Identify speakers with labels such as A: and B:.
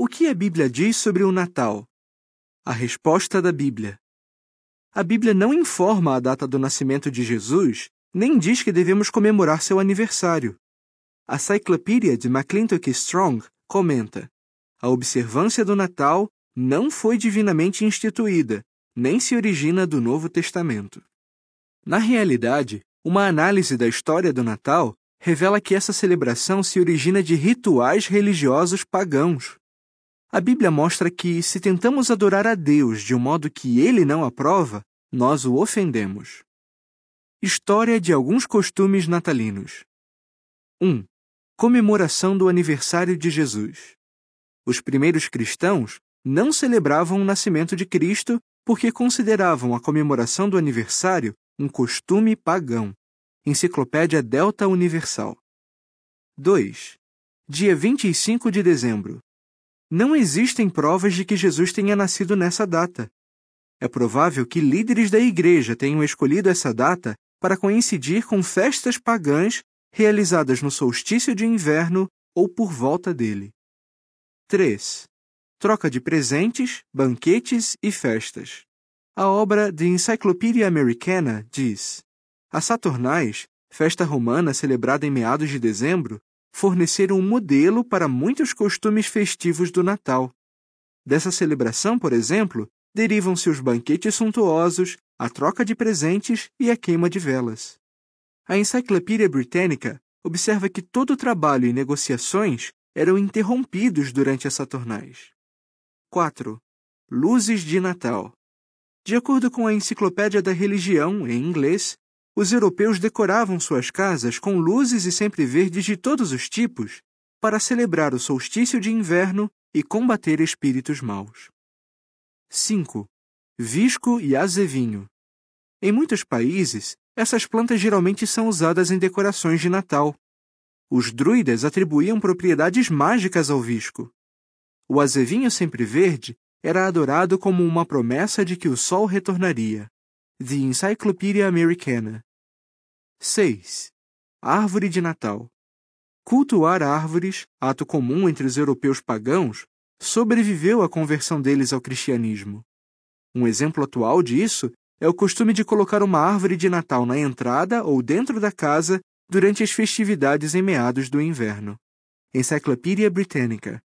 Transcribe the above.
A: O que a Bíblia diz sobre o Natal? A resposta da Bíblia. A Bíblia não informa a data do nascimento de Jesus, nem diz que devemos comemorar seu aniversário. A Cyclopedia de McClintock Strong comenta: A observância do Natal não foi divinamente instituída, nem se origina do Novo Testamento. Na realidade, uma análise da história do Natal revela que essa celebração se origina de rituais religiosos pagãos. A Bíblia mostra que, se tentamos adorar a Deus de um modo que ele não aprova, nós o ofendemos. História de alguns costumes natalinos. 1. Comemoração do aniversário de Jesus. Os primeiros cristãos não celebravam o nascimento de Cristo porque consideravam a comemoração do aniversário um costume pagão. Enciclopédia Delta Universal. 2. Dia 25 de dezembro. Não existem provas de que Jesus tenha nascido nessa data. É provável que líderes da igreja tenham escolhido essa data para coincidir com festas pagãs realizadas no solstício de inverno ou por volta dele. 3. Troca de presentes, banquetes e festas. A obra The Encyclopedia Americana diz: As Saturnais, festa romana celebrada em meados de dezembro, forneceram um modelo para muitos costumes festivos do Natal. Dessa celebração, por exemplo, derivam-se os banquetes suntuosos, a troca de presentes e a queima de velas. A Enciclopédia Britânica observa que todo o trabalho e negociações eram interrompidos durante as Saturnais. 4. Luzes de Natal. De acordo com a Enciclopédia da Religião, em inglês, os europeus decoravam suas casas com luzes e sempre verdes de todos os tipos para celebrar o solstício de inverno e combater espíritos maus. 5. Visco e azevinho. Em muitos países, essas plantas geralmente são usadas em decorações de Natal. Os druidas atribuíam propriedades mágicas ao visco. O azevinho sempre verde era adorado como uma promessa de que o sol retornaria. The Encyclopedia Americana. 6. Árvore de Natal. Cultuar árvores, ato comum entre os europeus pagãos, sobreviveu à conversão deles ao cristianismo. Um exemplo atual disso é o costume de colocar uma árvore de Natal na entrada ou dentro da casa durante as festividades em meados do inverno. Enciclopédia Britânica.